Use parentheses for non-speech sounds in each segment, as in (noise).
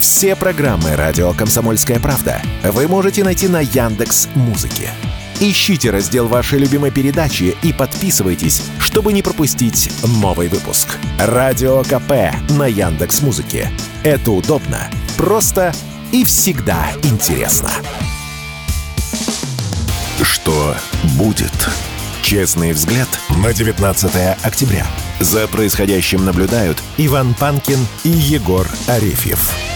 Все программы «Радио Комсомольская правда» вы можете найти на Яндекс Музыке. Ищите раздел вашей любимой передачи и подписывайтесь, чтобы не пропустить новый выпуск. Радио КП на Яндекс Музыке. Это удобно, просто и всегда интересно. Что будет? Честный взгляд на 19 октября. За происходящим наблюдают Иван Панкин и Егор Арефьев.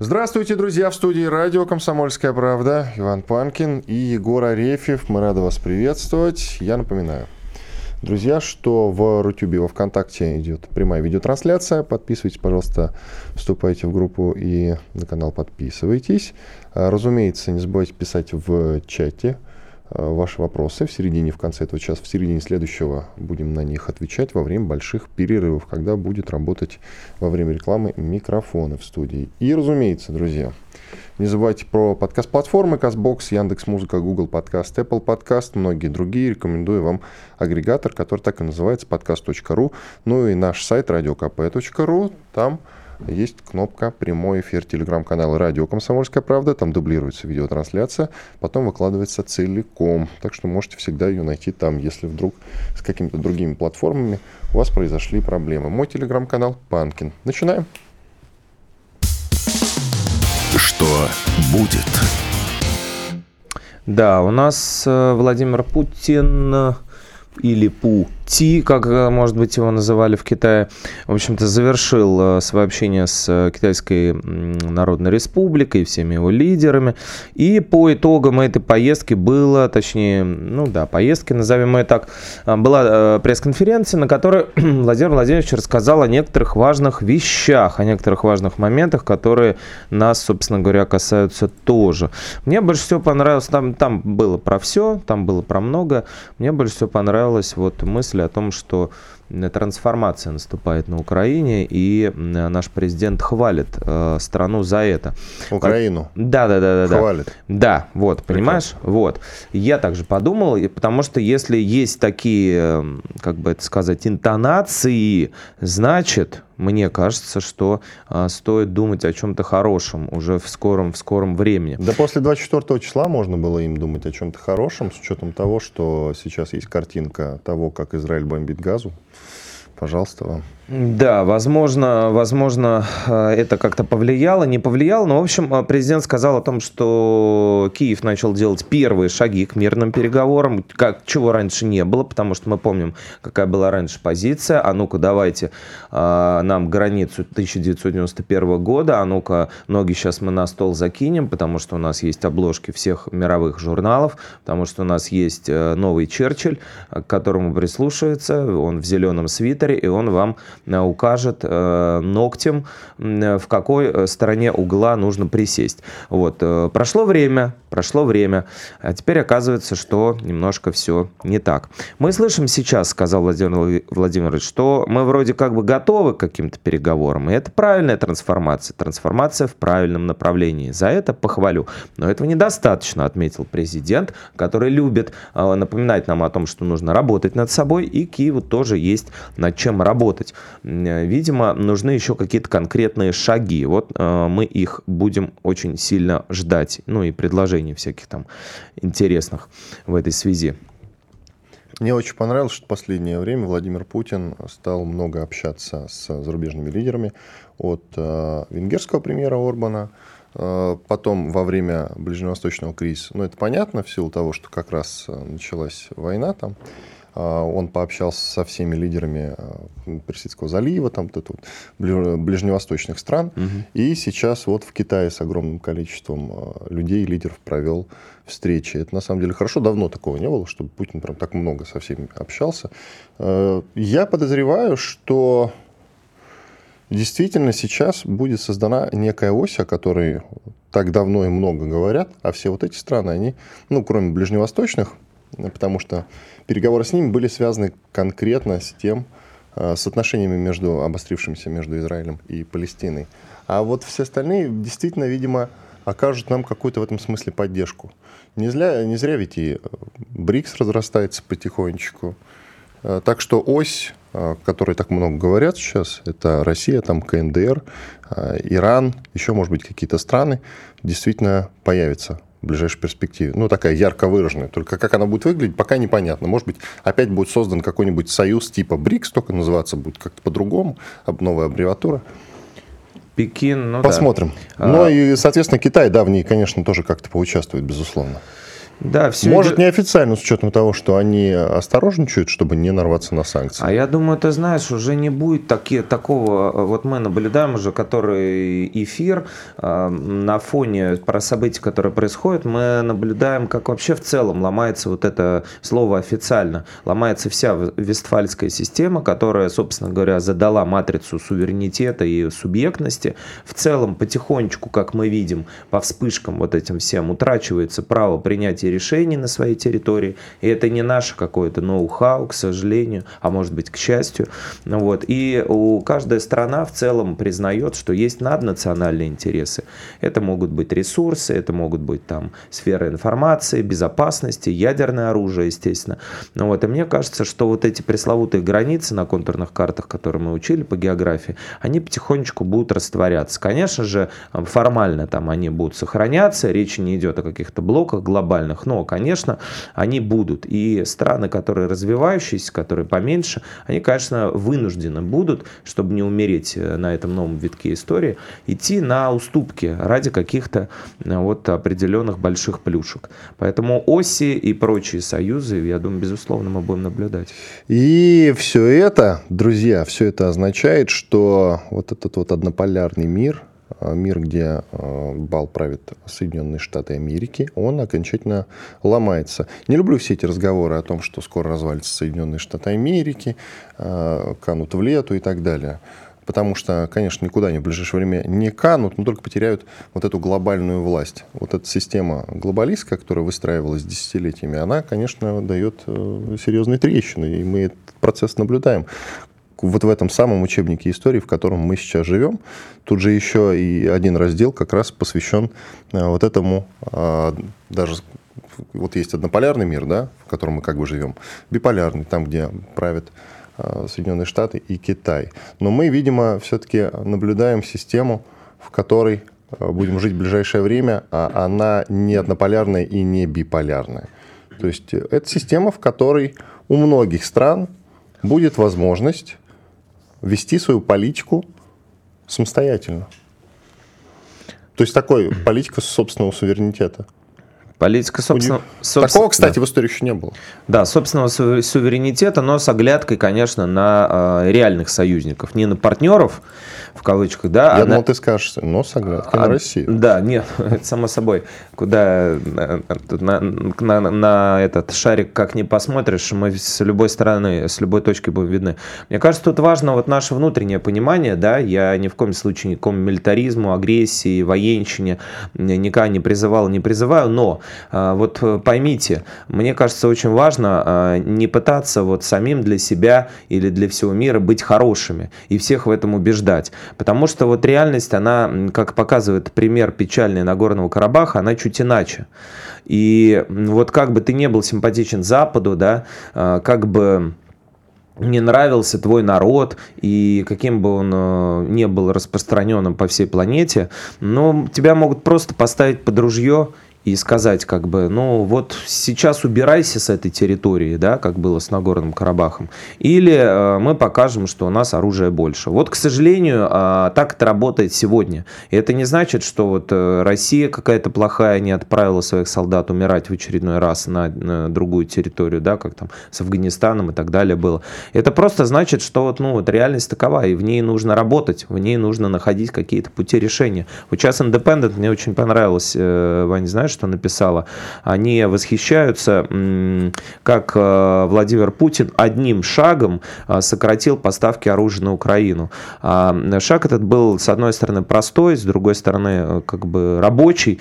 Здравствуйте, друзья, в студии радио «Комсомольская правда». Иван Панкин и Егор Арефьев. Мы рады вас приветствовать. Я напоминаю, друзья, что в Рутюбе, во Вконтакте идет прямая видеотрансляция. Подписывайтесь, пожалуйста, вступайте в группу и на канал подписывайтесь. А, разумеется, не забывайте писать в чате ваши вопросы в середине, в конце этого часа, в середине следующего будем на них отвечать во время больших перерывов, когда будет работать во время рекламы микрофоны в студии. И, разумеется, друзья, не забывайте про подкаст-платформы CastBox, Яндекс.Музыка, Google Подкаст, Apple Подкаст, многие другие. Рекомендую вам агрегатор, который так и называется, подкаст.ру. Ну и наш сайт radiokp.ru. Там есть кнопка «Прямой эфир» телеграм-канала «Радио Комсомольская правда». Там дублируется видеотрансляция, потом выкладывается целиком. Так что можете всегда ее найти там, если вдруг с какими-то другими платформами у вас произошли проблемы. Мой телеграм-канал «Панкин». Начинаем. Что будет? Да, у нас э, Владимир Путин или Пу Ти, как, э, может быть, его называли в Китае, в общем-то, завершил э, свое общение с э, Китайской Народной Республикой, всеми его лидерами. И по итогам этой поездки было, точнее, ну да, поездки, назовем ее так, была пресс-конференция, на которой (clears throat) Владимир Владимирович рассказал о некоторых важных вещах, о некоторых важных моментах, которые нас, собственно говоря, касаются тоже. Мне больше всего понравилось, там, там было про все, там было про много. Мне больше всего понравилась вот мысль мысли о том, что трансформация наступает на Украине, и наш президент хвалит э, страну за это. Украину? Да, да, да, да. Хвалит? Да, вот, понимаешь? Прекрасно. Вот. Я также подумал, потому что если есть такие, как бы это сказать, интонации, значит, мне кажется, что а, стоит думать о чем-то хорошем уже в скором, в скором времени. Да после 24 числа можно было им думать о чем-то хорошем, с учетом того, что сейчас есть картинка того, как Израиль бомбит газу. Пожалуйста, вам. Да, возможно, возможно, э, это как-то повлияло, не повлияло, но, в общем, э, президент сказал о том, что Киев начал делать первые шаги к мирным переговорам, как, чего раньше не было, потому что мы помним, какая была раньше позиция, а ну-ка давайте а, нам границу 1991 года, а ну-ка ноги сейчас мы на стол закинем, потому что у нас есть обложки всех мировых журналов, потому что у нас есть новый Черчилль, к которому прислушивается, он в зеленом свитере, и он вам укажет э, ногтем, в какой э, стороне угла нужно присесть. Вот. Прошло время, прошло время, а теперь оказывается, что немножко все не так. Мы слышим сейчас, сказал Владимир Владимирович, что мы вроде как бы готовы к каким-то переговорам, и это правильная трансформация, трансформация в правильном направлении. За это похвалю. Но этого недостаточно, отметил президент, который любит напоминать нам о том, что нужно работать над собой, и Киеву тоже есть над чем работать. Видимо, нужны еще какие-то конкретные шаги. Вот э, мы их будем очень сильно ждать. Ну и предложений всяких там интересных в этой связи. Мне очень понравилось, что в последнее время Владимир Путин стал много общаться с зарубежными лидерами. От э, венгерского премьера Орбана, э, потом во время ближневосточного кризиса. Ну, это понятно, в силу того, что как раз э, началась война там. А, он пообщался со всеми лидерами а, Персидского залива, там, вот, ближневосточных стран. Угу. И сейчас вот в Китае с огромным количеством а, людей, лидеров провел встречи. Это на самом деле хорошо, давно такого не было, чтобы Путин прям так много со всеми общался. Я подозреваю, что действительно сейчас будет создана некая ось, о которой так давно и много говорят, а все вот эти страны, они, ну, кроме ближневосточных, потому что переговоры с ними были связаны конкретно с тем, э, с отношениями между обострившимися между Израилем и Палестиной. А вот все остальные действительно, видимо, окажут нам какую-то в этом смысле поддержку. Не зря, не зря ведь и э, БРИКС разрастается потихонечку. Э, так что ось, о которой так много говорят сейчас, это Россия, там КНДР, Иран, еще, может быть, какие-то страны, действительно появится ближайшей перспективе. Ну, такая ярко выраженная. Только как она будет выглядеть, пока непонятно. Может быть, опять будет создан какой-нибудь союз типа БРИКС, только называться будет как-то по-другому, новая аббревиатура. Пекин, ну Посмотрим. да. Ну а... и, соответственно, Китай, да, в ней, конечно, тоже как-то поучаствует, безусловно. Да, все Может, идет... неофициально, с учетом того, что они осторожничают, чтобы не нарваться на санкции. А я думаю, ты знаешь, уже не будет таки, такого... Вот мы наблюдаем уже который эфир э, на фоне про события, которые происходят, мы наблюдаем, как вообще в целом ломается вот это слово официально. Ломается вся вестфальская система, которая, собственно говоря, задала матрицу суверенитета и субъектности. В целом, потихонечку, как мы видим, по вспышкам вот этим всем утрачивается право принятия принятия решений на своей территории. И это не наше какое-то ноу-хау, к сожалению, а может быть, к счастью. Вот. И у каждая страна в целом признает, что есть наднациональные интересы. Это могут быть ресурсы, это могут быть там сфера информации, безопасности, ядерное оружие, естественно. Ну вот. И мне кажется, что вот эти пресловутые границы на контурных картах, которые мы учили по географии, они потихонечку будут растворяться. Конечно же, формально там они будут сохраняться, речь не идет о каких-то блоках глобальных, странах. Но, конечно, они будут. И страны, которые развивающиеся, которые поменьше, они, конечно, вынуждены будут, чтобы не умереть э, на этом новом витке истории, идти на уступки ради каких-то э, вот определенных больших плюшек. Поэтому оси и прочие союзы, я думаю, безусловно, мы будем наблюдать. И все это, друзья, все это означает, что вот этот вот однополярный мир, мир, где э, бал правит Соединенные Штаты Америки, он окончательно ломается. Не люблю все эти разговоры о том, что скоро развалится Соединенные Штаты Америки, э, канут в лету и так далее. Потому что, конечно, никуда они в ближайшее время не канут, но только потеряют вот эту глобальную власть. Вот эта система глобалистская, которая выстраивалась десятилетиями, она, конечно, дает серьезные трещины, и мы этот процесс наблюдаем вот в этом самом учебнике истории, в котором мы сейчас живем, тут же еще и один раздел как раз посвящен э, вот этому, а, даже вот есть однополярный мир, да, в котором мы как бы живем, биполярный, там, где правят а, Соединенные Штаты и Китай. Но мы, видимо, все-таки наблюдаем систему, в которой э, будем жить в ближайшее время, а она не однополярная и не биполярная. То есть э, это система, в которой у многих стран будет возможность вести свою политику самостоятельно. То есть такой политика собственного суверенитета. Политика собственного... Собствен... Такого, кстати, да. в истории еще не было. Да, собственного суверенитета, но с оглядкой, конечно, на э, реальных союзников. Не на партнеров, в кавычках, да. Я а думал, на... ты скажешь, но с оглядкой а, на Россию. Да, нет, (laughs) это само собой. Куда на, на, на, на этот шарик как ни посмотришь, мы с любой стороны, с любой точки будем видны. Мне кажется, тут важно вот наше внутреннее понимание, да, я ни в коем случае никакому милитаризму, агрессии, военщине никогда не призывал, не призываю, но вот поймите, мне кажется, очень важно а, не пытаться вот самим для себя или для всего мира быть хорошими и всех в этом убеждать. Потому что вот реальность, она, как показывает пример печальный Нагорного Карабаха, она чуть иначе. И вот как бы ты не был симпатичен Западу, да, а, как бы не нравился твой народ, и каким бы он э, не был распространенным по всей планете, но тебя могут просто поставить под ружье и сказать, как бы, ну вот сейчас убирайся с этой территории, да, как было с Нагорным Карабахом, или э, мы покажем, что у нас оружия больше. Вот, к сожалению, э, так это работает сегодня. И это не значит, что вот э, Россия какая-то плохая не отправила своих солдат умирать в очередной раз на, на другую территорию, да, как там с Афганистаном и так далее было. Это просто значит, что вот, ну, вот реальность такова, и в ней нужно работать, в ней нужно находить какие-то пути решения. Вот сейчас Independent мне очень понравилось, э, Ваня, знаешь, что написала, они восхищаются, как э, Владимир Путин одним шагом э, сократил поставки оружия на Украину. А, шаг этот был, с одной стороны, простой, с другой стороны, э, как бы рабочий.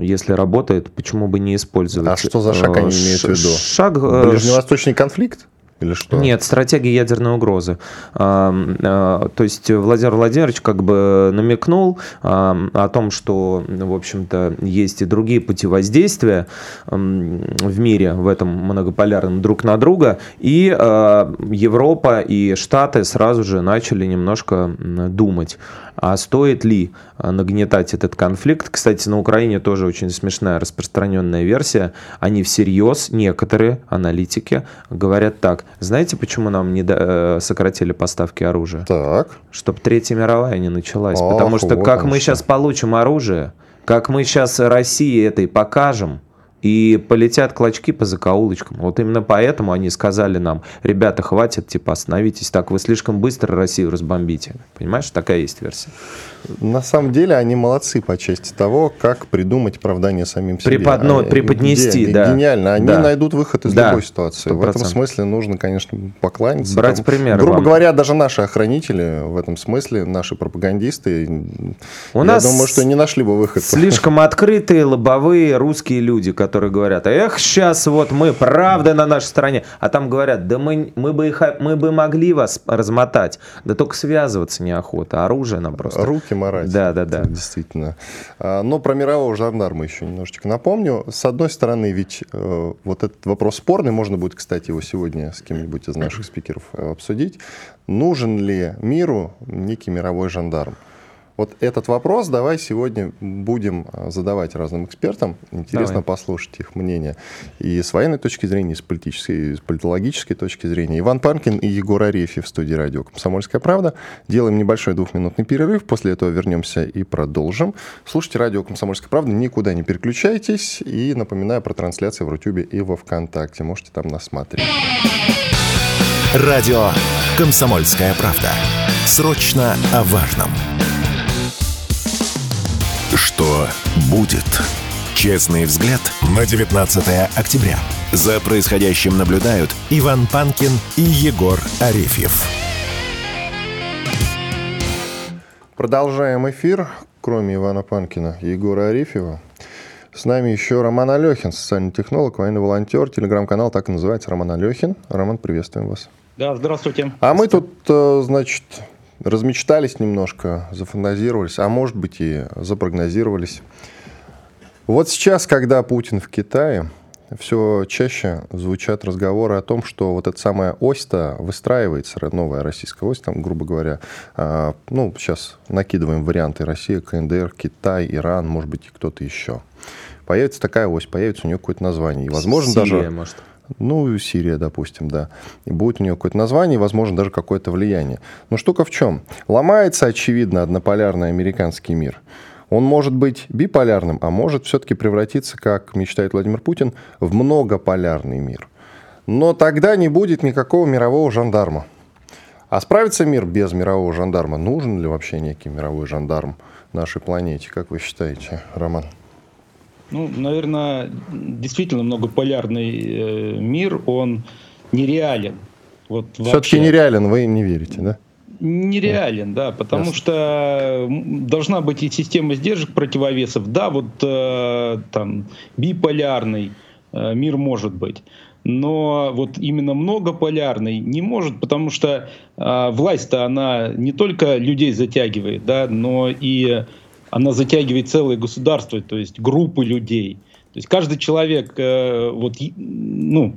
Если работает, почему бы не использовать? А что за шаг они имеют в виду? Шаг... Ближневосточный конфликт? Или что? Нет, стратегия ядерной угрозы. А, а, то есть Владимир Владимирович как бы намекнул а, о том, что, в общем-то, есть и другие пути воздействия в мире, в этом многополярном друг на друга, и Европа и Штаты сразу же начали немножко думать, а стоит ли нагнетать этот конфликт. Кстати, на Украине тоже очень смешная распространенная версия. Они всерьез, некоторые аналитики, говорят так, знаете, почему нам не до... Э, сократили поставки оружия? Так. Чтобы Третья мировая не началась. Ах, Потому что вот как мы что. сейчас получим оружие, как мы сейчас России этой покажем, и полетят клочки по закоулочкам. Вот именно поэтому они сказали нам, ребята, хватит, типа, остановитесь, так вы слишком быстро Россию разбомбите. Понимаешь, такая есть версия. На самом деле они молодцы по части того, как придумать оправдание самим себе. Преподно, они, преподнести, где, да. Гениально. Они да. найдут выход из да. любой ситуации. 100%. В этом смысле нужно, конечно, покланяться. Брать Там, пример Грубо вам. говоря, даже наши охранители в этом смысле, наши пропагандисты, У я нас думаю, что не нашли бы выход. Слишком открытые, лобовые русские люди, которые говорят, эх, сейчас вот мы, правда на нашей стороне. А там говорят, да мы, мы, бы, их, мы бы могли вас размотать, да только связываться неохота, оружие нам просто. Руки марать. Да, да, да. Действительно. А, но про мирового жандарма еще немножечко напомню. С одной стороны, ведь э, вот этот вопрос спорный, можно будет, кстати, его сегодня с кем-нибудь из наших спикеров э, обсудить. Нужен ли миру некий мировой жандарм? Вот этот вопрос давай сегодня будем а, задавать разным экспертам. Интересно давай. послушать их мнение. И с военной точки зрения, и с политической, и с политологической точки зрения. Иван Панкин и Егор Арефьев в студии радио «Комсомольская правда». Делаем небольшой двухминутный перерыв. После этого вернемся и продолжим. Слушайте радио «Комсомольская правда». Никуда не переключайтесь. И напоминаю про трансляции в Рутюбе и во Вконтакте. Можете там нас смотреть. Радио «Комсомольская правда». Срочно о важном. Что будет? Честный взгляд на 19 октября. За происходящим наблюдают Иван Панкин и Егор Арефьев. Продолжаем эфир. Кроме Ивана Панкина и Егора Арефьева, с нами еще Роман Алехин, социальный технолог, военный волонтер. Телеграм-канал так и называется Роман Алехин. Роман, приветствуем вас. Да, здравствуйте. А мы тут, э, значит, размечтались немножко, зафантазировались, а может быть и запрогнозировались. Вот сейчас, когда Путин в Китае, все чаще звучат разговоры о том, что вот эта самая ось-то выстраивается, новая российская ось, там, грубо говоря, э, ну, сейчас накидываем варианты Россия, КНДР, Китай, Иран, может быть, и кто-то еще. Появится такая ось, появится у нее какое-то название. И, возможно, Сирия, даже... может. Ну, Сирия, допустим, да. И будет у нее какое-то название, возможно, даже какое-то влияние. Но штука в чем? Ломается, очевидно, однополярный американский мир. Он может быть биполярным, а может все-таки превратиться, как мечтает Владимир Путин, в многополярный мир. Но тогда не будет никакого мирового жандарма. А справится мир без мирового жандарма? Нужен ли вообще некий мировой жандарм нашей планете? Как вы считаете, Роман? Ну, наверное, действительно многополярный э, мир, он нереален. Вот Все-таки нереален, вы не верите, да? Нереален, да, потому Ясно. что должна быть и система сдержек противовесов. Да, вот э, там биполярный э, мир может быть но вот именно многополярный не может, потому что э, власть-то она не только людей затягивает, да, но и она затягивает целое государство, то есть группы людей. То есть каждый человек, э, вот, ну,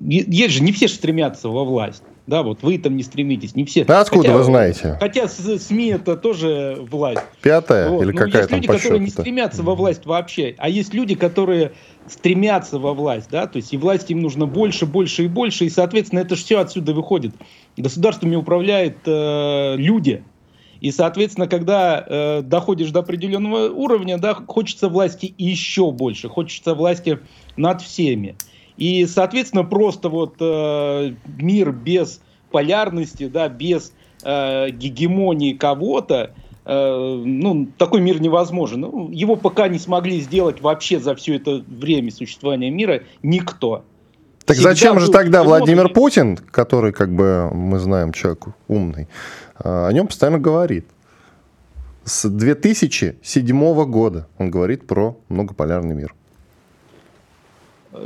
есть же, не все стремятся во власть. Да, вот вы там не стремитесь, не все. Да откуда хотя, вы знаете? Хотя СМИ это тоже власть. Пятая вот. или Но какая есть там люди, которые не стремятся во власть вообще, а есть люди, которые стремятся во власть, да, то есть и власть им нужно больше, больше и больше, и, соответственно, это же все отсюда выходит. Государствами управляют э, люди, и, соответственно, когда э, доходишь до определенного уровня, да, хочется власти еще больше, хочется власти над всеми. И, соответственно, просто вот э, мир без полярности, да, без э, гегемонии кого-то, э, ну, такой мир невозможен. Ну, его пока не смогли сделать вообще за все это время существования мира никто. Так Всегда зачем же тогда Владимир Путин, который, как бы, мы знаем, человек умный, о нем постоянно говорит. С 2007 года он говорит про многополярный мир.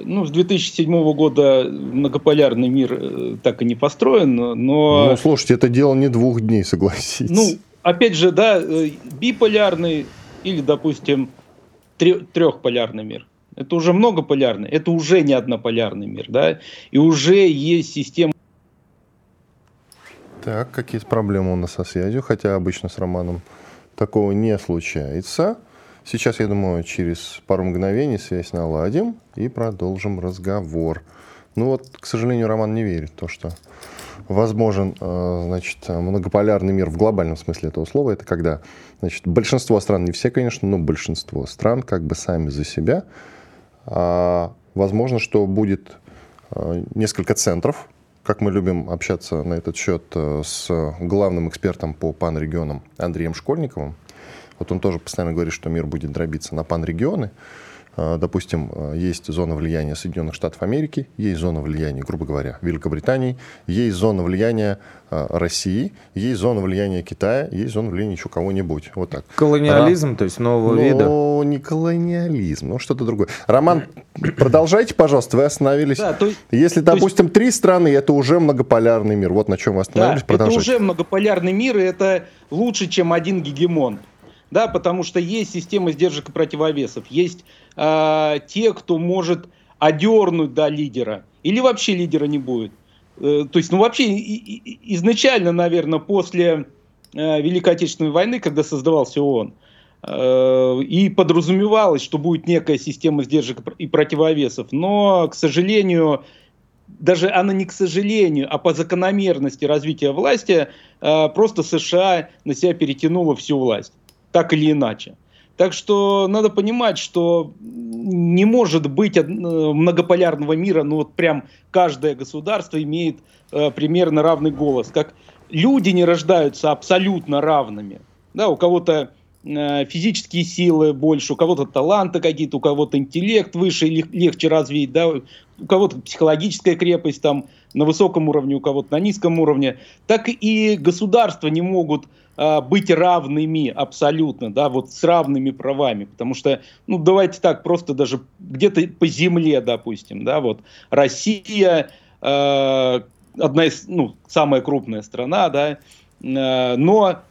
Ну, с 2007 года многополярный мир э, так и не построен, но... Ну, слушайте, это дело не двух дней, согласитесь. Ну, опять же, да, э, биполярный или, допустим, трехполярный мир. Это уже многополярный, это уже не однополярный мир, да, и уже есть система. Так, какие проблемы у нас со связью, хотя обычно с Романом такого не случается. Сейчас, я думаю, через пару мгновений связь наладим и продолжим разговор. Ну вот, к сожалению, Роман не верит в то, что возможен э, значит, многополярный мир в глобальном смысле этого слова. Это когда значит, большинство стран, не все, конечно, но большинство стран как бы сами за себя. А, возможно, что будет э, несколько центров, как мы любим общаться на этот счет э, с главным экспертом по панрегионам Андреем Школьниковым. Вот он тоже постоянно говорит, что мир будет дробиться на панрегионы. А, допустим, а, есть зона влияния Соединенных Штатов Америки, есть зона влияния, грубо говоря, Великобритании, есть зона влияния а, России, есть зона влияния Китая, есть зона влияния еще кого-нибудь. Вот так. Колониализм, Ра... то есть нового ну, вида? Ну, не колониализм, ну что-то другое. Роман, продолжайте, пожалуйста, вы остановились. Да, то, Если, допустим, есть... три страны, это уже многополярный мир. Вот на чем вы остановились, да, продолжайте. это уже многополярный мир, и это лучше, чем один гегемон да, потому что есть система сдержек и противовесов, есть э, те, кто может одернуть да, лидера, или вообще лидера не будет. Э, то есть, ну вообще и, и, изначально, наверное, после э, Великой Отечественной войны, когда создавался ООН, э, и подразумевалось, что будет некая система сдержек и противовесов, но, к сожалению, даже она не к сожалению, а по закономерности развития власти, э, просто США на себя перетянула всю власть так или иначе. Так что надо понимать, что не может быть э, многополярного мира, ну вот прям каждое государство имеет э, примерно равный голос. Как люди не рождаются абсолютно равными. Да, у кого-то э, физические силы больше, у кого-то таланты какие-то, у кого-то интеллект выше, легче развить, да, у кого-то психологическая крепость там на высоком уровне, у кого-то на низком уровне. Так и государства не могут а, быть равными абсолютно, да, вот с равными правами, потому что, ну, давайте так, просто даже где-то по земле, допустим, да, вот Россия, э, одна из, ну, самая крупная страна, да, э, но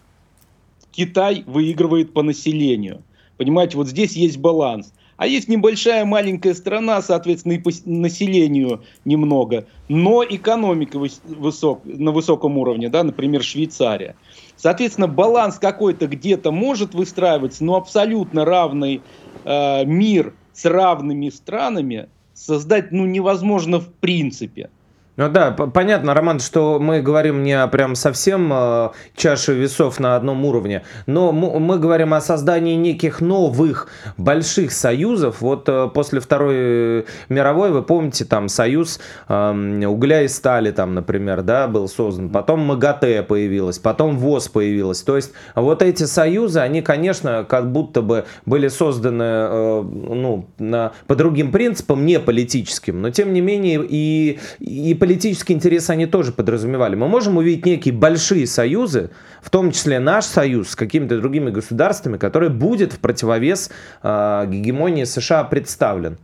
Китай выигрывает по населению. Понимаете, вот здесь есть баланс. А есть небольшая маленькая страна, соответственно, и по населению немного, но экономика высок, на высоком уровне, да, например, Швейцария. Соответственно, баланс какой-то где-то может выстраиваться, но абсолютно равный э, мир с равными странами создать ну, невозможно в принципе. Ну да, понятно, Роман, что мы говорим не о прям совсем э, чаше весов на одном уровне, но мы говорим о создании неких новых больших союзов. Вот э, после Второй мировой, вы помните, там союз э, угля и стали, там, например, да, был создан. Потом МАГАТЭ появилась, потом ВОЗ появилась. То есть вот эти союзы, они, конечно, как будто бы были созданы э, ну, на, по другим принципам, не политическим, но тем не менее и, и политические интересы они тоже подразумевали. Мы можем увидеть некие большие союзы, в том числе наш союз с какими-то другими государствами, который будет в противовес э, гегемонии США представлен.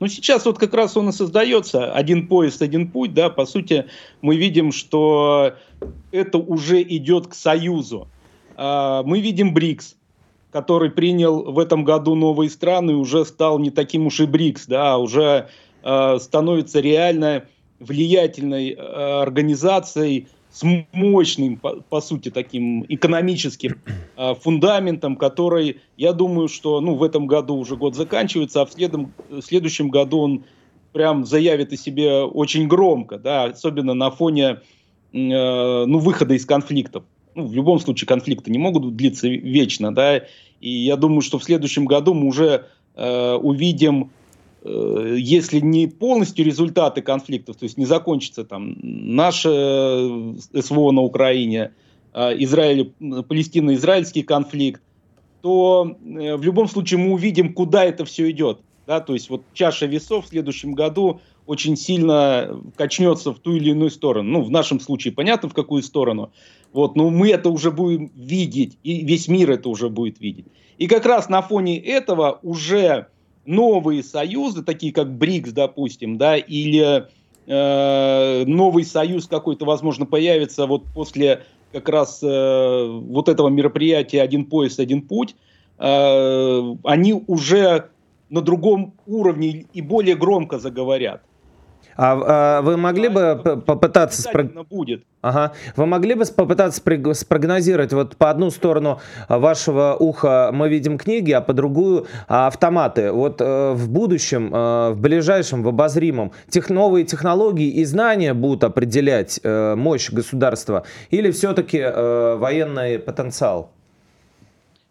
Ну, сейчас вот как раз он и создается. Один поезд, один путь, да, по сути, мы видим, что это уже идет к союзу. А, мы видим БРИКС, который принял в этом году новые страны уже стал не таким уж и БРИКС, да, а уже становится реально влиятельной э, организацией с мощным, по, по сути, таким экономическим э, фундаментом, который, я думаю, что ну, в этом году уже год заканчивается, а в, следом, в следующем году он прям заявит о себе очень громко, да, особенно на фоне э, ну, выхода из конфликтов. Ну, в любом случае конфликты не могут длиться вечно, да, и я думаю, что в следующем году мы уже э, увидим если не полностью результаты конфликтов, то есть не закончится там наше э, СВО на Украине, а Израиль, Палестино-израильский конфликт, то э, в любом случае мы увидим, куда это все идет. Да? То есть вот чаша весов в следующем году очень сильно качнется в ту или иную сторону. Ну, в нашем случае понятно, в какую сторону. Вот, но мы это уже будем видеть, и весь мир это уже будет видеть. И как раз на фоне этого уже новые союзы, такие как БРИКС, допустим, да, или э, новый союз какой-то, возможно, появится вот после как раз э, вот этого мероприятия «Один пояс, один путь», э, они уже на другом уровне и более громко заговорят. А, а вы могли бы попытаться спрог... будет. Ага. Вы могли бы попытаться спрогнозировать вот по одну сторону вашего уха мы видим книги, а по другую автоматы. Вот э, в будущем, э, в ближайшем, в обозримом, тех новые технологии и знания будут определять э, мощь государства или все-таки военный потенциал?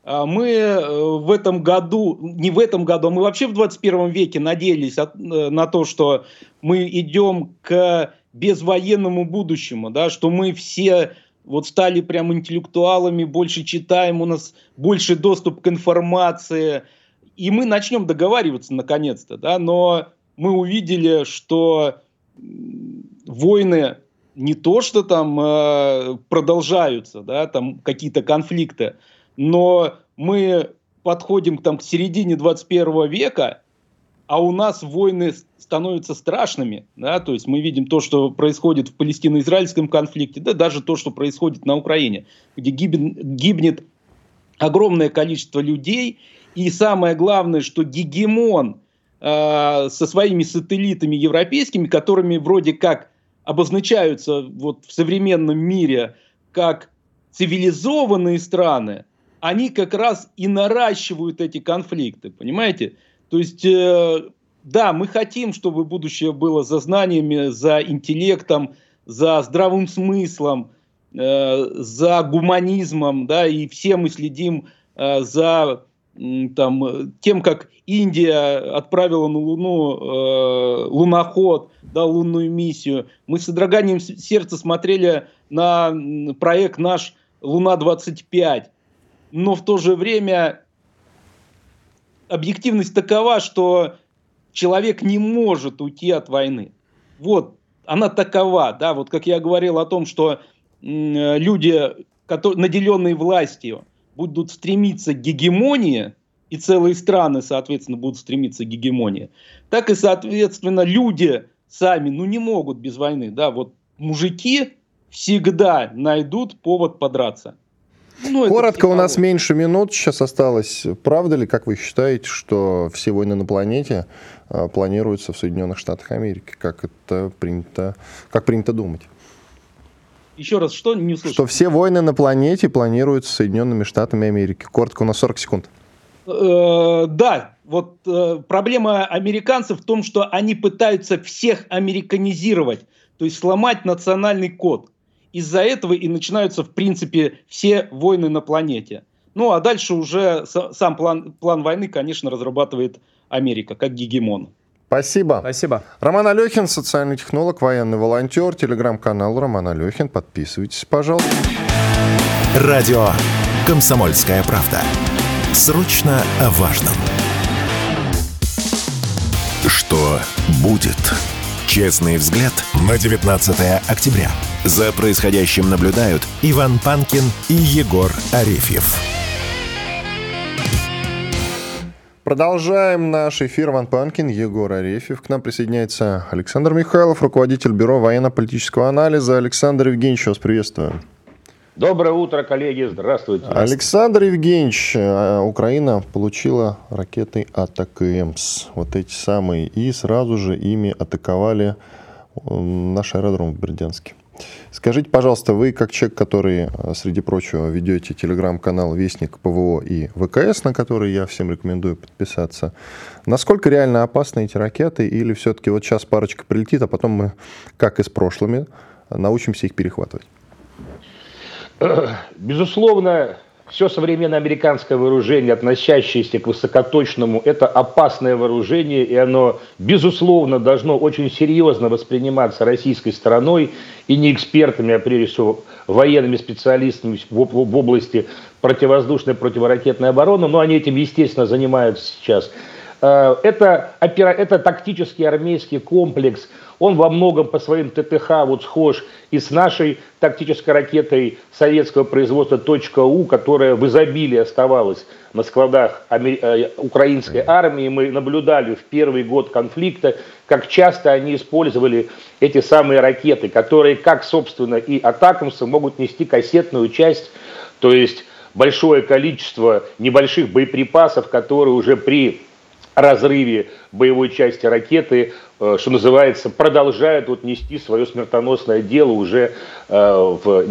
А мы э, в этом году, не в этом году, а мы вообще в 21 веке надеялись от, э, на то, что мы идем к безвоенному будущему, да, что мы все вот стали прям интеллектуалами, больше читаем, у нас больше доступ к информации, и мы начнем договариваться наконец-то, да, но мы увидели, что войны не то, что там э, продолжаются, да, там какие-то конфликты, но мы подходим там, к середине 21 века, а у нас войны становятся страшными, да, то есть мы видим то, что происходит в палестино-израильском конфликте, да, даже то, что происходит на Украине, где гибнет, гибнет огромное количество людей, и самое главное, что гегемон э, со своими сателлитами европейскими, которыми вроде как обозначаются вот в современном мире как цивилизованные страны, они как раз и наращивают эти конфликты, понимаете? То есть, э, да, мы хотим, чтобы будущее было за знаниями, за интеллектом, за здравым смыслом, э, за гуманизмом, да, и все мы следим э, за там, тем, как Индия отправила на Луну э, луноход, да, лунную миссию. Мы с содроганием сердца смотрели на проект наш «Луна-25» но в то же время объективность такова, что человек не может уйти от войны. Вот, она такова, да, вот как я говорил о том, что люди, которые, наделенные властью, будут стремиться к гегемонии, и целые страны, соответственно, будут стремиться к гегемонии, так и, соответственно, люди сами, ну, не могут без войны, да, вот мужики всегда найдут повод подраться. Ну, Коротко, у нас меньше минут сейчас осталось. Правда ли, как вы считаете, что все войны на планете а, планируются в Соединенных Штатах Америки? Как это принято, как принято думать? Еще раз, что не услышал? Что все войны на планете планируются Соединенными Штатами Америки. Коротко, у нас 40 секунд. Э, да, вот э, проблема американцев в том, что они пытаются всех американизировать, то есть сломать национальный код из-за этого и начинаются, в принципе, все войны на планете. Ну, а дальше уже сам план, план войны, конечно, разрабатывает Америка, как гегемон. Спасибо. Спасибо. Роман Алехин, социальный технолог, военный волонтер, телеграм-канал Роман Алехин. Подписывайтесь, пожалуйста. Радио «Комсомольская правда». Срочно о важном. Что будет? Честный взгляд на 19 октября. За происходящим наблюдают Иван Панкин и Егор Арефьев. Продолжаем наш эфир. Иван Панкин, Егор Арефьев. К нам присоединяется Александр Михайлов, руководитель Бюро военно-политического анализа. Александр Евгеньевич, вас приветствую. Доброе утро, коллеги. Здравствуйте. Александр Евгеньевич, э, Украина получила ракеты АТКМС. Вот эти самые. И сразу же ими атаковали наш аэродром в Бердянске. Скажите, пожалуйста, вы как человек, который, э, среди прочего, ведете телеграм-канал «Вестник ПВО» и ВКС, на который я всем рекомендую подписаться, насколько реально опасны эти ракеты, или все-таки вот сейчас парочка прилетит, а потом мы, как и с прошлыми, научимся их перехватывать? Безусловно, все современное американское вооружение, относящееся к высокоточному, это опасное вооружение, и оно, безусловно, должно очень серьезно восприниматься российской стороной и не экспертами, а прежде всего военными специалистами в, области противовоздушной, противоракетной обороны, но они этим, естественно, занимаются сейчас. Э, это, это тактический армейский комплекс. Он во многом по своим ТТХ вот схож и с нашей тактической ракетой советского производства .У, которая в изобилии оставалась на складах э, украинской армии. Мы наблюдали в первый год конфликта, как часто они использовали эти самые ракеты, которые, как, собственно, и атакамсы, могут нести кассетную часть, то есть большое количество небольших боеприпасов, которые уже при разрыве боевой части ракеты, э, что называется, продолжают вот нести свое смертоносное дело уже, э, в,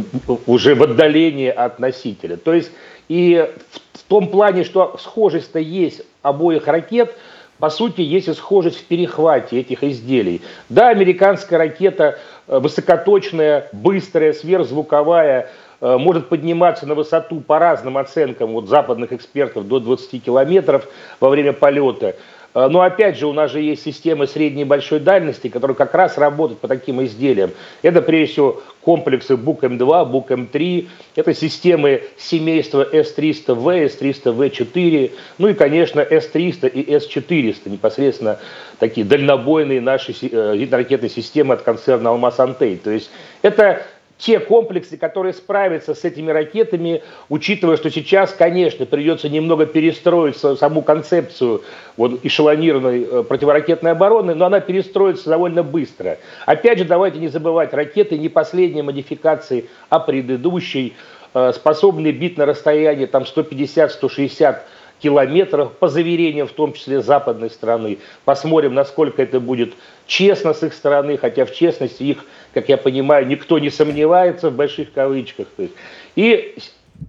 уже в отдалении от носителя. То есть и в том плане, что схожесть-то есть обоих ракет, по сути, есть и схожесть в перехвате этих изделий. Да, американская ракета э, высокоточная, быстрая, сверхзвуковая, может подниматься на высоту по разным оценкам вот западных экспертов до 20 километров во время полета. А, но опять же, у нас же есть системы средней и большой дальности, которые как раз работают по таким изделиям. Это прежде всего комплексы БУК М2, БУК М3, это системы семейства С-300В, С-300В4, ну и, конечно, С-300 и С-400, непосредственно такие дальнобойные наши э, ракетные системы от концерна «Алмаз Антей». То есть это те комплексы, которые справятся с этими ракетами, учитывая, что сейчас, конечно, придется немного перестроить саму концепцию вот, эшелонированной э, противоракетной обороны, но она перестроится довольно быстро. Опять же, давайте не забывать, ракеты не последние модификации, а предыдущей, э, способные бить на расстоянии там 150-160 километров, по заверениям в том числе западной страны. Посмотрим, насколько это будет честно с их стороны, хотя в честности их, как я понимаю, никто не сомневается в больших кавычках. И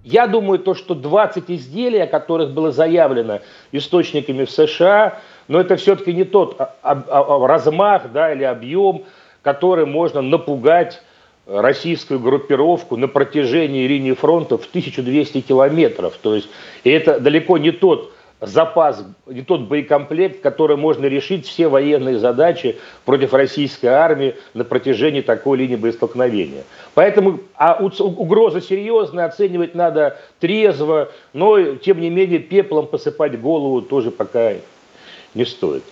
я думаю, то, что 20 изделий, о которых было заявлено источниками в США, но это все-таки не тот размах да, или объем, который можно напугать российскую группировку на протяжении линии фронта в 1200 километров. То есть и это далеко не тот запас, не тот боекомплект, который можно решить все военные задачи против российской армии на протяжении такой линии боестолкновения. Поэтому а угроза серьезная, оценивать надо трезво, но тем не менее пеплом посыпать голову тоже пока не стоит.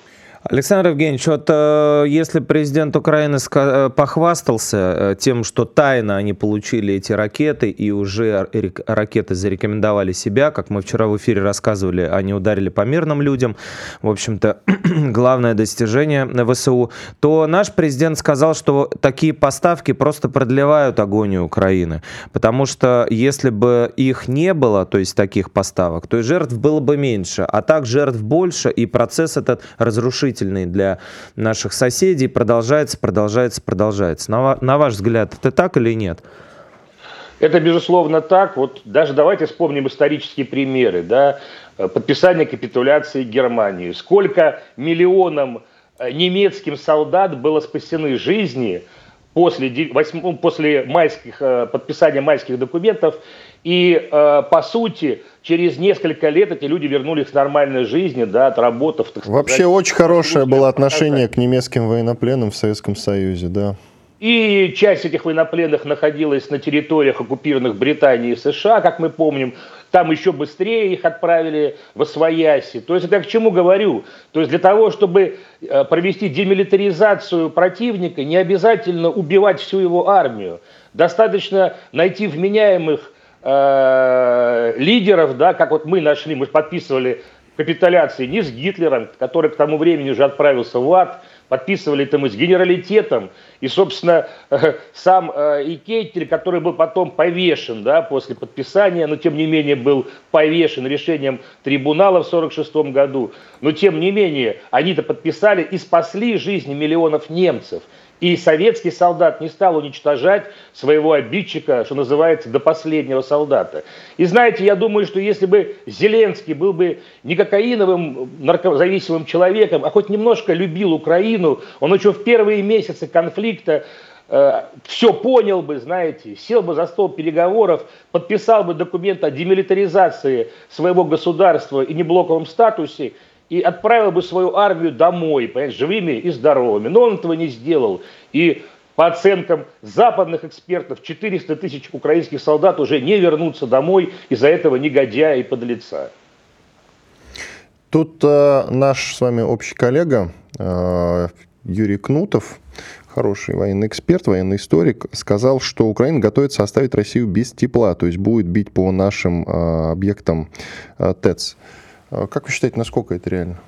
Александр Евгеньевич, вот э, если президент Украины э, похвастался э, тем, что тайно они получили эти ракеты и уже ракеты зарекомендовали себя, как мы вчера в эфире рассказывали, они ударили по мирным людям, в общем-то, (clears throat) главное достижение ВСУ, то наш президент сказал, что такие поставки просто продлевают агонию Украины, потому что если бы их не было, то есть таких поставок, то и жертв было бы меньше, а так жертв больше, и процесс этот разрушительный положительный для наших соседей, продолжается, продолжается, продолжается. На, на ваш взгляд, это так или нет? Это, безусловно, так. Вот даже давайте вспомним исторические примеры. Да? Подписание капитуляции Германии. Сколько миллионам э, немецким солдат было спасены жизни после, 8, после майских, э, подписания майских документов. И, э, по сути, через несколько лет эти люди вернулись к нормальной жизни, да, отработав. Так Вообще сказать, очень хорошее было отношение к немецким военнопленным в Советском Союзе, да. И часть этих военнопленных находилась на территориях, оккупированных Британией и США, как мы помним. Там еще быстрее их отправили в Освояси. То есть это я к чему говорю? То есть для того, чтобы э, провести демилитаризацию противника, не обязательно убивать всю его армию. Достаточно найти вменяемых э, лидеров, да, как вот мы нашли, мы подписывали капитуляции не с Гитлером, который к тому времени уже отправился в ад, подписывали это мы с генералитетом, и, собственно, э, сам э, Икейтель, который был потом повешен да, после подписания, но тем не менее был повешен решением трибунала в 1946 году, но тем не менее они-то подписали и спасли жизни миллионов немцев – и советский солдат не стал уничтожать своего обидчика, что называется, до последнего солдата. И знаете, я думаю, что если бы Зеленский был бы не кокаиновым наркозависимым человеком, а хоть немножко любил Украину, он еще в первые месяцы конфликта э, все понял бы, знаете, сел бы за стол переговоров, подписал бы документ о демилитаризации своего государства и неблоковом статусе, и отправил бы свою армию домой, понимаете, живыми и здоровыми. Но он этого не сделал. И по оценкам западных экспертов, 400 тысяч украинских солдат уже не вернутся домой из-за этого негодяя и подлеца. Тут э, наш с вами общий коллега э, Юрий Кнутов, хороший военный эксперт, военный историк, сказал, что Украина готовится оставить Россию без тепла, то есть будет бить по нашим э, объектам э, ТЭЦ. Как вы считаете, насколько это реально?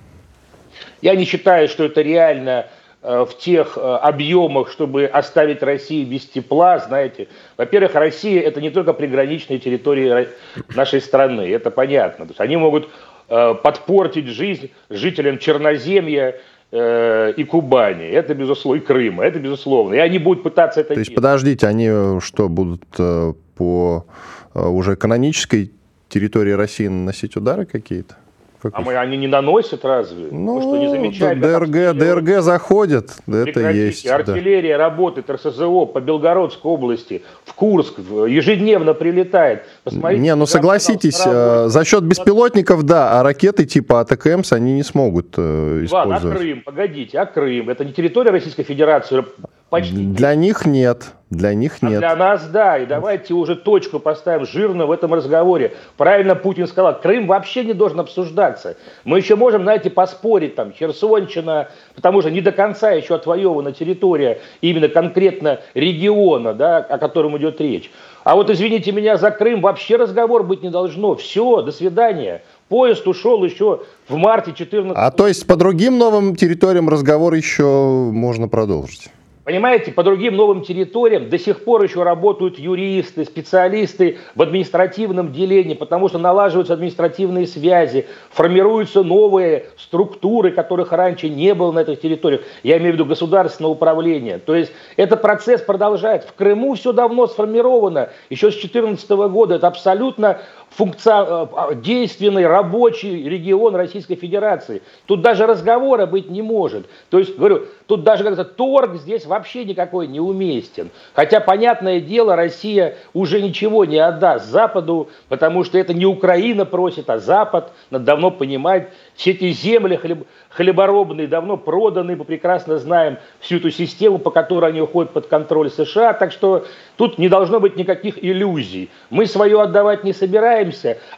Я не считаю, что это реально э, в тех э, объемах, чтобы оставить Россию без тепла, знаете. Во-первых, Россия это не только приграничные территории нашей страны, это понятно. То есть они могут э, подпортить жизнь жителям Черноземья, и Кубани, это безусловно, и Крыма, это безусловно. И они будут пытаться это То есть, делать. подождите, они что, будут по уже канонической территории России наносить удары какие-то? Как а мы, они не наносят разве? Ну, мы что, не замечаем, ДРГ, ДРГ заходит, это есть. Артиллерия да. работает, РСЗО по Белгородской области, в Курск ежедневно прилетает. Посмотрите, не, ну согласитесь, э, за счет беспилотников, да, а ракеты типа АТКМС они не смогут э, использовать. Ладно, а Крым, погодите, а Крым, это не территория Российской Федерации, Почти Для них нет. Для них нет. А для нас да. И давайте уже точку поставим жирно в этом разговоре. Правильно Путин сказал, Крым вообще не должен обсуждаться. Мы еще можем, знаете, поспорить, там, Херсонщина, потому что не до конца еще отвоевана территория именно конкретно региона, да, о котором идет речь. А вот, извините меня, за Крым вообще разговор быть не должно. Все, до свидания. Поезд ушел еще в марте 2014 А то есть по другим новым территориям разговор еще можно продолжить? Понимаете, по другим новым территориям до сих пор еще работают юристы, специалисты в административном делении, потому что налаживаются административные связи, формируются новые структуры, которых раньше не было на этих территориях. Я имею в виду государственное управление. То есть этот процесс продолжается. В Крыму все давно сформировано, еще с 2014 года. Это абсолютно функция, э, действенный рабочий регион Российской Федерации. Тут даже разговора быть не может. То есть, говорю, тут даже как-то торг здесь вообще никакой не уместен. Хотя, понятное дело, Россия уже ничего не отдаст Западу, потому что это не Украина просит, а Запад. Надо давно понимать, все эти земли хлеб, хлеборобные давно проданы, мы прекрасно знаем всю эту систему, по которой они уходят под контроль США. Так что тут не должно быть никаких иллюзий. Мы свое отдавать не собираемся,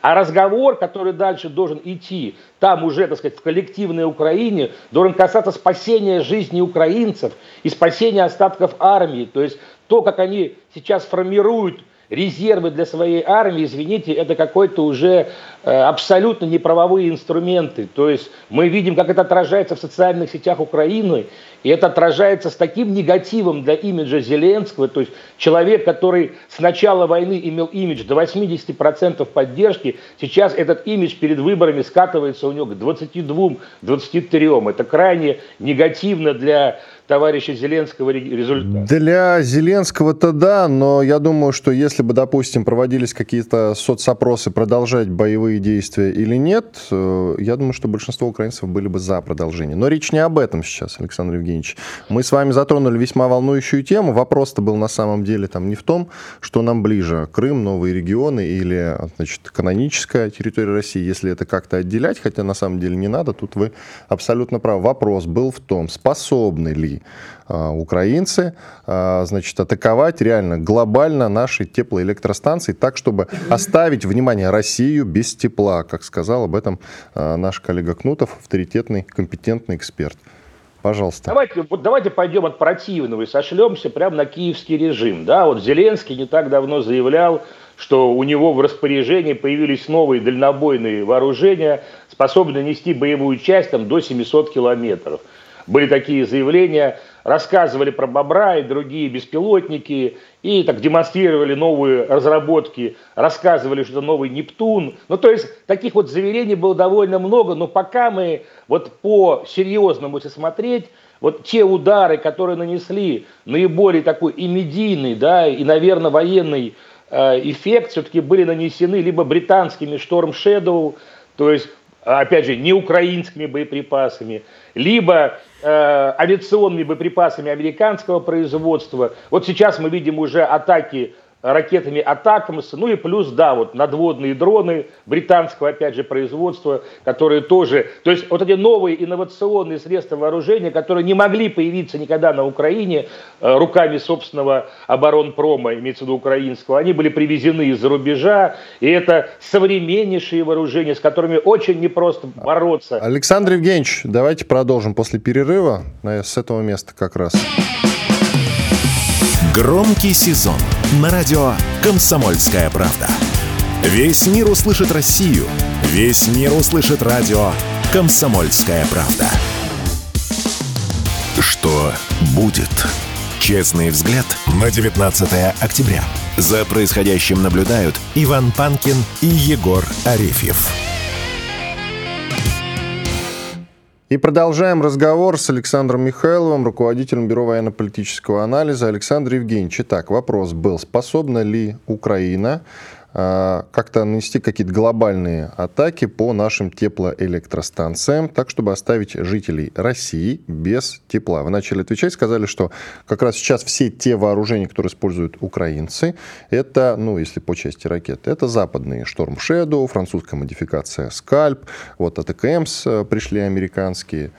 а разговор, который дальше должен идти, там уже, так сказать, в коллективной Украине, должен касаться спасения жизни украинцев и спасения остатков армии. То есть то, как они сейчас формируют резервы для своей армии, извините, это какой-то уже э, абсолютно неправовые инструменты. То есть мы видим, как это отражается в социальных сетях Украины, и это отражается с таким негативом для имиджа Зеленского. То есть человек, который с начала войны имел имидж до 80% поддержки, сейчас этот имидж перед выборами скатывается у него к 22-23. Это крайне негативно для товарища Зеленского результат? Для Зеленского-то да, но я думаю, что если бы, допустим, проводились какие-то соцопросы, продолжать боевые действия или нет, э, я думаю, что большинство украинцев были бы за продолжение. Но речь не об этом сейчас, Александр Евгеньевич. Мы с вами затронули весьма волнующую тему. Вопрос-то был на самом деле там не в том, что нам ближе Крым, новые регионы или значит, каноническая территория России, если это как-то отделять, хотя на самом деле не надо, тут вы абсолютно правы. Вопрос был в том, способны ли а, украинцы, а, значит, атаковать реально глобально наши теплоэлектростанции так, чтобы оставить, внимание, Россию без тепла, как сказал об этом а, наш коллега Кнутов, авторитетный, компетентный эксперт. Пожалуйста. Давайте, вот давайте пойдем от противного и сошлемся прямо на киевский режим. Да, вот Зеленский не так давно заявлял, что у него в распоряжении появились новые дальнобойные вооружения, способные нести боевую часть там, до 700 километров. Были такие заявления, рассказывали про бобра и другие беспилотники, и так демонстрировали новые разработки, рассказывали, что это новый Нептун. Ну, то есть, таких вот заверений было довольно много, но пока мы вот по серьезному, если смотреть, вот те удары, которые нанесли наиболее такой и медийный, да, и, наверное, военный э, эффект, все-таки были нанесены либо британскими Storm Shadow, то есть опять же, не украинскими боеприпасами, либо э, авиационными боеприпасами американского производства. Вот сейчас мы видим уже атаки ракетами Атакамс, ну и плюс, да, вот надводные дроны британского, опять же, производства, которые тоже, то есть вот эти новые инновационные средства вооружения, которые не могли появиться никогда на Украине э, руками собственного оборонпрома, имеется в виду украинского, они были привезены из-за рубежа, и это современнейшие вооружения, с которыми очень непросто бороться. Александр Евгеньевич, давайте продолжим после перерыва, с этого места как раз. Громкий сезон на радио «Комсомольская правда». Весь мир услышит Россию. Весь мир услышит радио «Комсомольская правда». Что будет? Честный взгляд на 19 октября. За происходящим наблюдают Иван Панкин и Егор Арефьев. И продолжаем разговор с Александром Михайловым, руководителем Бюро военно-политического анализа. Александр Евгеньевич, итак, вопрос был, способна ли Украина как-то нанести какие-то глобальные атаки по нашим теплоэлектростанциям, так, чтобы оставить жителей России без тепла. Вы начали отвечать, сказали, что как раз сейчас все те вооружения, которые используют украинцы, это, ну, если по части ракет, это западные Storm Shadow, французская модификация Scalp, вот АТКМС э, пришли американские.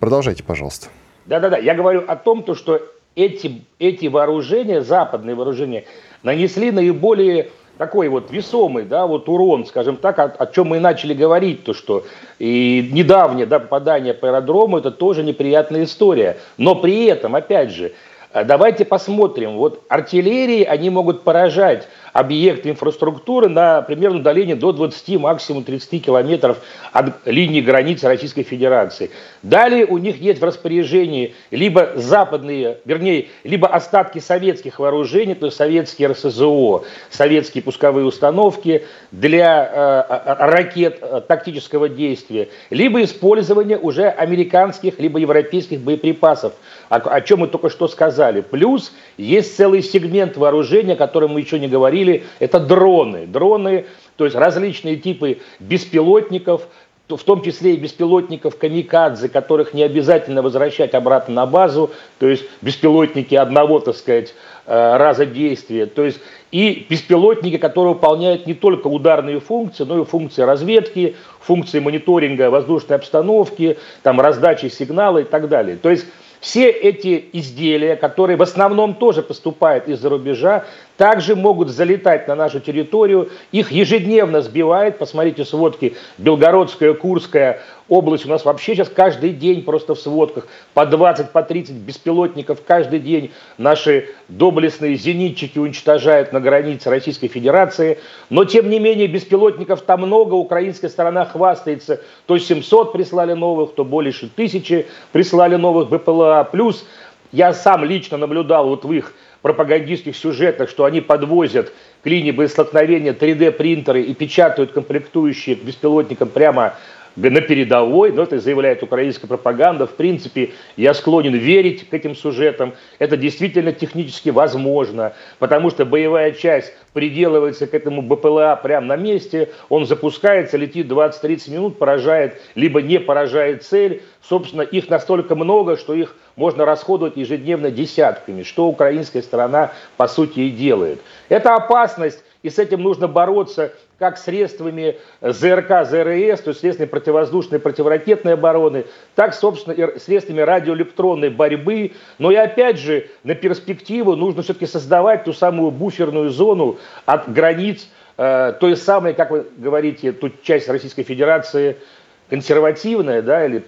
Продолжайте, пожалуйста. Да-да-да, я говорю о том, то, что эти, эти вооружения, западные вооружения, нанесли наиболее такой вот весомый, да, вот урон, скажем так, о, о чем мы и начали говорить, то что и недавнее да, попадание по аэродрому это тоже неприятная история. Но при этом, опять же, э, давайте посмотрим, вот артиллерии они могут поражать объекты инфраструктуры на примерно удалении до 20, максимум 30 километров от линии границы Российской Федерации. Далее у них есть в распоряжении либо западные, вернее, либо остатки советских вооружений, то есть советские РСЗО, советские пусковые установки для э, ракет э, тактического действия, либо использование уже американских, либо европейских боеприпасов, о, о чем мы только что сказали. Плюс есть целый сегмент вооружения, о котором мы еще не говорили, это дроны. Дроны, то есть различные типы беспилотников, в том числе и беспилотников камикадзе, которых не обязательно возвращать обратно на базу, то есть беспилотники одного, так сказать, э, раза действия, то есть и беспилотники, которые выполняют не только ударные функции, но и функции разведки, функции мониторинга воздушной обстановки, там, раздачи сигнала и так далее. То есть все эти изделия, которые в основном тоже поступают из-за рубежа, также могут залетать на нашу территорию. Их ежедневно сбивает. Посмотрите сводки Белгородская, Курская область. У нас вообще сейчас каждый день просто в сводках по 20, по 30 беспилотников каждый день наши доблестные зенитчики уничтожают на границе Российской Федерации. Но тем не менее беспилотников там много. Украинская сторона хвастается. То 700 прислали новых, то больше тысячи прислали новых БПЛА. Плюс я сам лично наблюдал вот в их пропагандистских сюжетах, что они подвозят к линии боестолкновения 3D-принтеры и печатают комплектующие к беспилотникам прямо на передовой, но это заявляет украинская пропаганда. В принципе, я склонен верить к этим сюжетам. Это действительно технически возможно, потому что боевая часть приделывается к этому БПЛА прямо на месте, он запускается, летит 20-30 минут, поражает, либо не поражает цель. Собственно, их настолько много, что их можно расходовать ежедневно десятками, что украинская сторона, по сути, и делает. Это опасность, и с этим нужно бороться как средствами ЗРК, ЗРС, то есть средствами противовоздушной, противоракетной обороны, так, собственно, и средствами радиоэлектронной борьбы. Но и опять же, на перспективу нужно все-таки создавать ту самую буферную зону от границ э, той самой, как вы говорите, тут часть Российской Федерации консервативная, да, или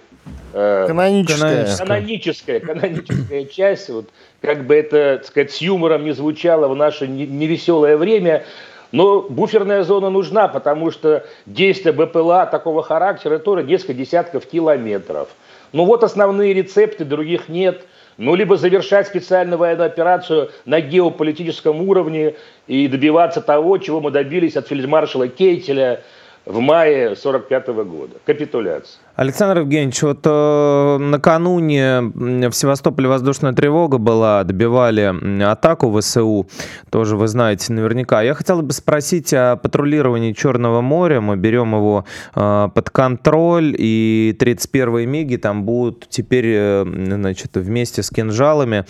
э, каноническая. каноническая, каноническая (laughs) часть, вот, как бы это, так сказать, с юмором не звучало в наше невеселое время, но буферная зона нужна, потому что действие БПЛА такого характера тоже несколько десятков километров. Ну вот основные рецепты, других нет. Ну, либо завершать специальную военную операцию на геополитическом уровне и добиваться того, чего мы добились от фельдмаршала Кейтеля, в мае 1945 года. Капитуляция. Александр Евгеньевич, вот э, накануне в Севастополе воздушная тревога была, добивали атаку ВСУ, тоже вы знаете наверняка. Я хотел бы спросить о патрулировании Черного моря. Мы берем его э, под контроль, и 31-е МИГи там будут теперь э, значит, вместе с кинжалами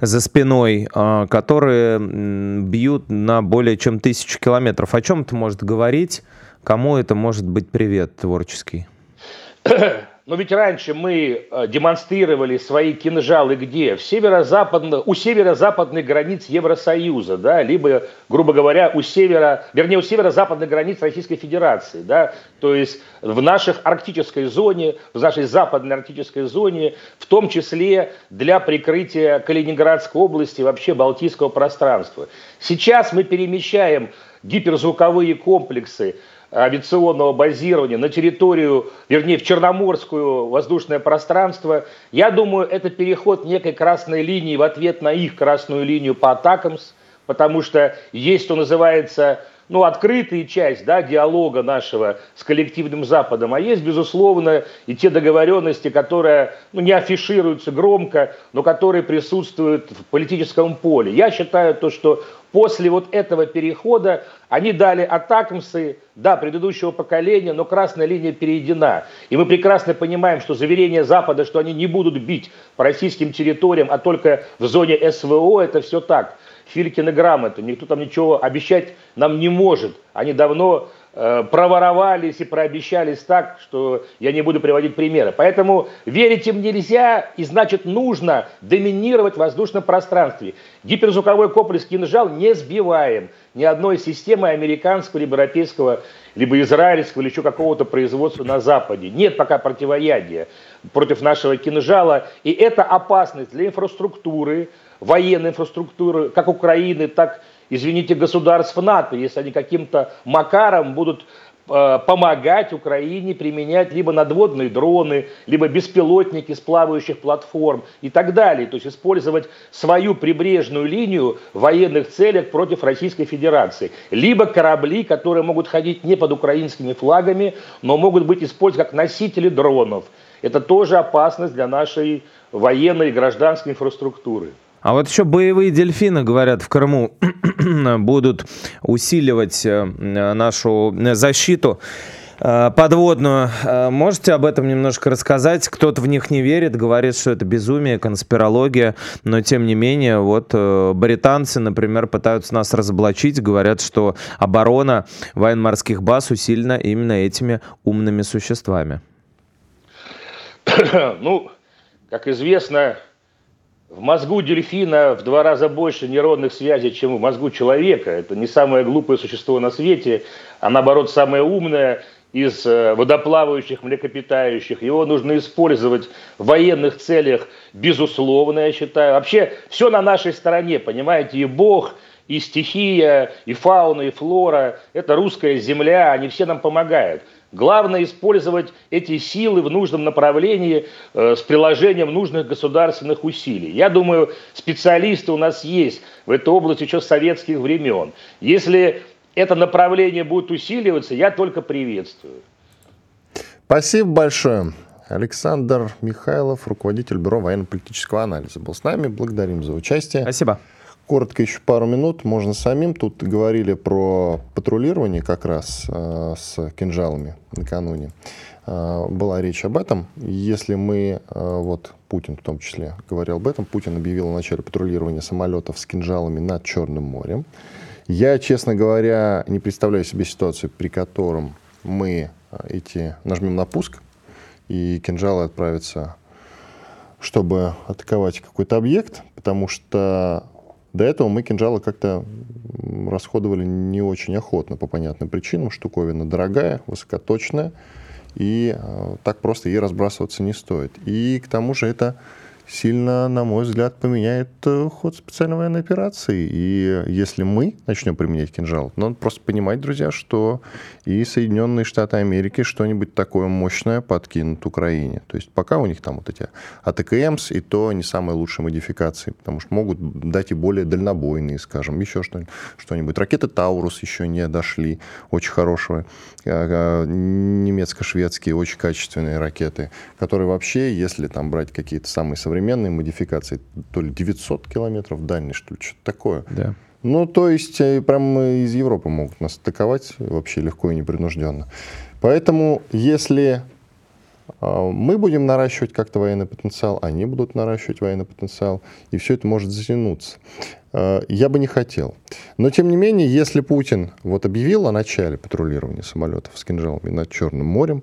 за спиной, э, которые бьют на более чем тысячу километров. О чем это может говорить? Кому это может быть привет творческий? (clears throat) Но ведь раньше мы э, демонстрировали свои кинжалы где? В северо-западно, у северо-западных границ Евросоюза, да, либо, грубо говоря, у севера, вернее, у северо-западных границ Российской Федерации, да, то есть в нашей арктической зоне, в нашей западной арктической зоне, в том числе для прикрытия Калининградской области, вообще Балтийского пространства. Сейчас мы перемещаем гиперзвуковые комплексы авиационного базирования на территорию, вернее, в Черноморскую воздушное пространство. Я думаю, это переход некой красной линии в ответ на их красную линию по атакам, потому что есть, что называется, ну, открытая часть да, диалога нашего с коллективным Западом, а есть, безусловно, и те договоренности, которые ну, не афишируются громко, но которые присутствуют в политическом поле. Я считаю то, что после вот этого перехода они дали атакамсы, да, предыдущего поколения, но красная линия перейдена. И мы прекрасно понимаем, что заверение Запада, что они не будут бить по российским территориям, а только в зоне СВО, это все так. Филькины грамоты, никто там ничего обещать нам не может. Они давно проворовались и прообещались так, что я не буду приводить примеры. Поэтому верить им нельзя, и значит нужно доминировать в воздушном пространстве. Гиперзвуковой комплекс «Кинжал» не сбиваем ни одной системы американского, либо европейского, либо израильского, или еще какого-то производства на Западе. Нет пока противоядия против нашего «Кинжала», и это опасность для инфраструктуры, военной инфраструктуры, как Украины, так, извините, государств НАТО, если они каким-то макаром будут э, помогать Украине применять либо надводные дроны, либо беспилотники с плавающих платформ и так далее. То есть использовать свою прибрежную линию в военных целях против Российской Федерации. Либо корабли, которые могут ходить не под украинскими флагами, но могут быть использованы как носители дронов. Это тоже опасность для нашей военной и гражданской инфраструктуры. А вот еще боевые дельфины, говорят, в Крыму (clears throat) будут усиливать э, нашу защиту э, подводную. Э, можете об этом немножко рассказать? Кто-то в них не верит, говорит, что это безумие, конспирология, но тем не менее, вот британцы, например, пытаются нас разоблачить, говорят, что оборона военно-морских баз усилена именно этими умными существами. (clears throat) Ну, как известно, в мозгу дельфина в два раза больше нейронных связей, чем в мозгу человека. Это не самое глупое существо на свете, а наоборот самое умное из э, водоплавающих млекопитающих. Его нужно использовать в военных целях, безусловно, я считаю. Вообще все на нашей стороне, понимаете, и Бог, и стихия, и фауна, и флора. Это русская земля, они все нам помогают. Главное использовать эти силы в нужном направлении э, с приложением нужных государственных усилий. Я думаю, специалисты у нас есть в этой области еще с советских времен. Если это направление будет усиливаться, я только приветствую. Спасибо большое. Александр Михайлов, руководитель Бюро военно-политического анализа, был с нами. Благодарим за участие. Спасибо. Коротко еще пару минут, можно самим. Тут говорили про патрулирование как раз э, с кинжалами накануне. Э, была речь об этом. Если мы, э, вот Путин в том числе говорил об этом, Путин объявил о начале патрулирования самолетов с кинжалами над Черным морем. Я, честно говоря, не представляю себе ситуацию, при котором мы э, эти нажмем на пуск, и кинжалы отправятся чтобы атаковать какой-то объект, потому что до этого мы кинжалы как-то расходовали не очень охотно по понятным причинам. Штуковина дорогая, высокоточная, и э, так просто ей разбрасываться не стоит. И к тому же это сильно, на мой взгляд, поменяет э, ход специальной военной операции. И если мы начнем применять кинжал, надо просто понимать, друзья, что и Соединенные Штаты Америки что-нибудь такое мощное подкинут Украине. То есть пока у них там вот эти АТКМС, и то не самые лучшие модификации, потому что могут дать и более дальнобойные, скажем, еще что-нибудь. Ракеты Таурус еще не дошли, очень хорошие, э, э, немецко-шведские, очень качественные ракеты, которые вообще, если там брать какие-то самые современные модификации, то ли 900 километров дальность, что ли, что-то такое. Да. Ну, то есть, э, прям из Европы могут нас атаковать вообще легко и непринужденно. Поэтому, если а, мы будем наращивать как-то военный потенциал, они будут наращивать военный потенциал, и все это может затянуться. А, я бы не хотел. Но, тем не менее, если Путин вот объявил о начале патрулирования самолетов с кинжалами над Черным морем,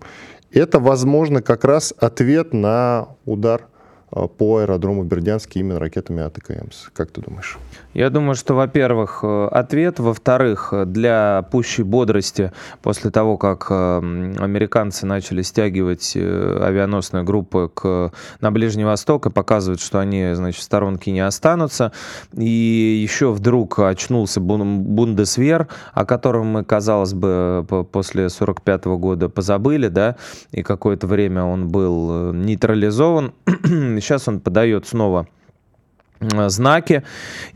это, возможно, как раз ответ на удар по аэродрому Бердянский именно ракетами АТКМС. Как ты думаешь? Я думаю, что, во-первых, э, ответ. Во-вторых, для пущей бодрости после того, как э, американцы начали стягивать э, авианосные группы к, на Ближний Восток и показывать, что они, значит, в сторонке не останутся. И еще вдруг очнулся Бундесвер, о котором мы, казалось бы, после 45 года позабыли, да, и какое-то время он был нейтрализован (clears throat) Сейчас он подает снова Э, знаки.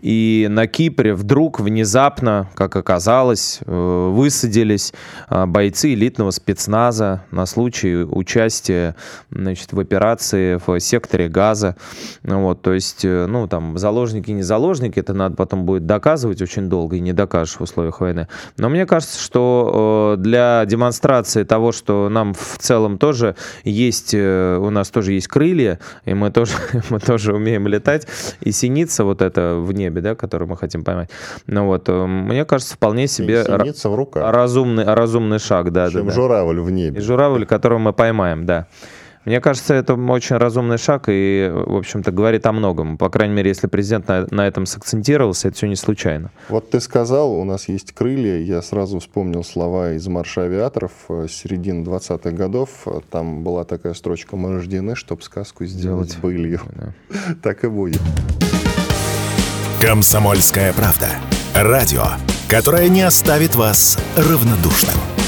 И на Кипре вдруг внезапно, как оказалось, э, высадились э, бойцы элитного спецназа на случай участия значит, в операции в секторе газа. Вот, то есть, ну, там, заложники, не заложники, это надо потом будет доказывать очень долго, и не докажешь в условиях войны. Но мне кажется, что для демонстрации того, что нам в целом тоже есть, у нас тоже есть крылья, и мы тоже, (laughs) мы тоже умеем летать, и синица вот эта в небе, да, которую мы хотим поймать. Ну вот, э, мне кажется, вполне себе синица в руках. разумный, разумный шаг, да. Чем да, журавль в небе. И журавль, которого мы поймаем, да. Мне кажется, это очень разумный шаг и, в общем-то, говорит о многом. По крайней мере, если президент на, на этом сакцентировался, это все не случайно. Вот ты сказал, у нас есть крылья. Я сразу вспомнил слова из марша авиаторов э, середины 20-х годов. Там была такая строчка «Мы рождены, чтобы сказку сделать Делать. былью». Да. (laughs) Так и будет. «Комсомольская правда». Радио, которое не оставит вас равнодушным.